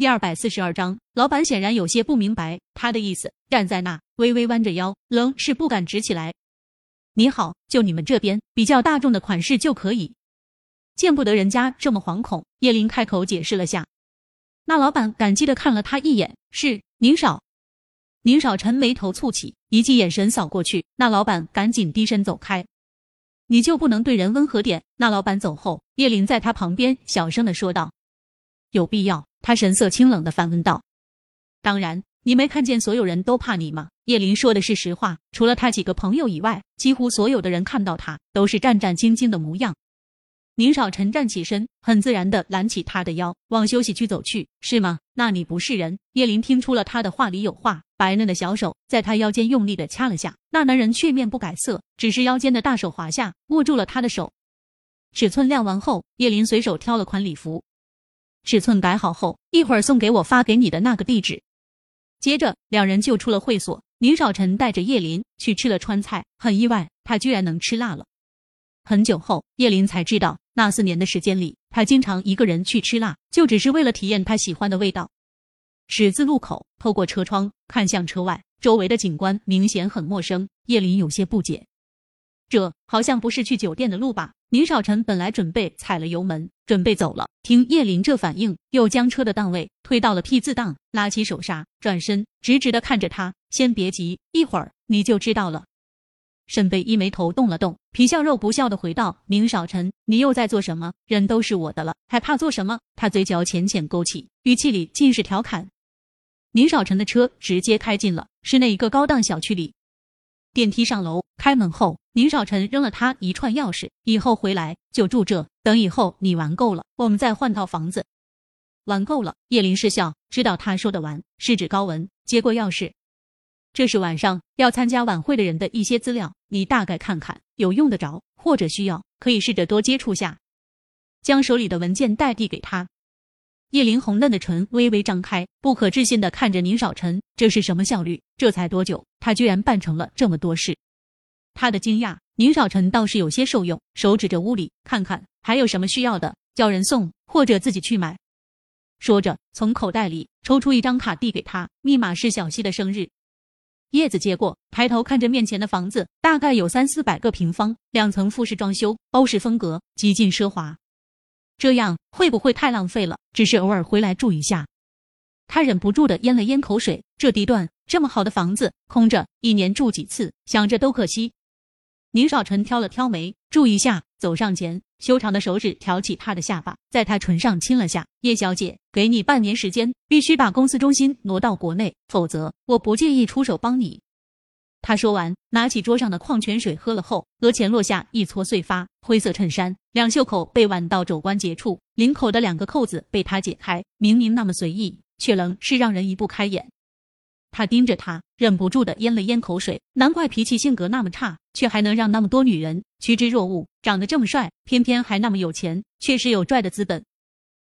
第二百四十二章，老板显然有些不明白他的意思，站在那微微弯着腰，愣是不敢直起来。你好，就你们这边比较大众的款式就可以。见不得人家这么惶恐，叶林开口解释了下。那老板感激的看了他一眼，是宁少。宁少臣眉头蹙起，一记眼神扫过去，那老板赶紧低身走开。你就不能对人温和点？那老板走后，叶林在他旁边小声的说道。有必要？他神色清冷的反问道：“当然，你没看见所有人都怕你吗？”叶林说的是实话，除了他几个朋友以外，几乎所有的人看到他都是战战兢兢的模样。宁少臣站起身，很自然的揽起他的腰，往休息区走去。是吗？那你不是人？叶林听出了他的话里有话，白嫩的小手在他腰间用力的掐了下。那男人却面不改色，只是腰间的大手滑下，握住了他的手。尺寸量完后，叶林随手挑了款礼服。尺寸改好后，一会儿送给我发给你的那个地址。接着，两人就出了会所。宁少臣带着叶林去吃了川菜，很意外，他居然能吃辣了。很久后，叶林才知道，那四年的时间里，他经常一个人去吃辣，就只是为了体验他喜欢的味道。十字路口，透过车窗看向车外，周围的景观明显很陌生。叶林有些不解，这好像不是去酒店的路吧？宁少臣本来准备踩了油门，准备走了，听叶林这反应，又将车的档位推到了 P 字档，拉起手刹，转身直直的看着他。先别急，一会儿你就知道了。沈贝一眉头动了动，皮笑肉不笑的回道：“宁少臣，你又在做什么？人都是我的了，还怕做什么？”他嘴角浅浅勾起，语气里尽是调侃。宁少臣的车直接开进了室内一个高档小区里。电梯上楼，开门后，宁少臣扔了他一串钥匙，以后回来就住这。等以后你玩够了，我们再换套房子。玩够了，叶林失笑，知道他说的玩是指高文。接过钥匙，这是晚上要参加晚会的人的一些资料，你大概看看，有用得着或者需要，可以试着多接触下。将手里的文件袋递给他。叶林红嫩的唇微微张开，不可置信的看着宁少臣，这是什么效率？这才多久，他居然办成了这么多事？他的惊讶，宁少臣倒是有些受用，手指着屋里，看看还有什么需要的，叫人送或者自己去买。说着，从口袋里抽出一张卡递给他，密码是小溪的生日。叶子接过，抬头看着面前的房子，大概有三四百个平方，两层复式装修，欧式风格，极尽奢华。这样会不会太浪费了？只是偶尔回来住一下，他忍不住的咽了咽口水。这地段这么好的房子空着，一年住几次，想着都可惜。宁少臣挑了挑眉，住一下，走上前，修长的手指挑起他的下巴，在他唇上亲了下。叶小姐，给你半年时间，必须把公司中心挪到国内，否则我不介意出手帮你。他说完，拿起桌上的矿泉水喝了后，额前落下一撮碎发。灰色衬衫，两袖口被挽到肘关节处，领口的两个扣子被他解开。明明那么随意，却仍是让人移不开眼。他盯着他，忍不住的咽了咽口水。难怪脾气性格那么差，却还能让那么多女人趋之若鹜。长得这么帅，偏偏还那么有钱，确实有拽的资本。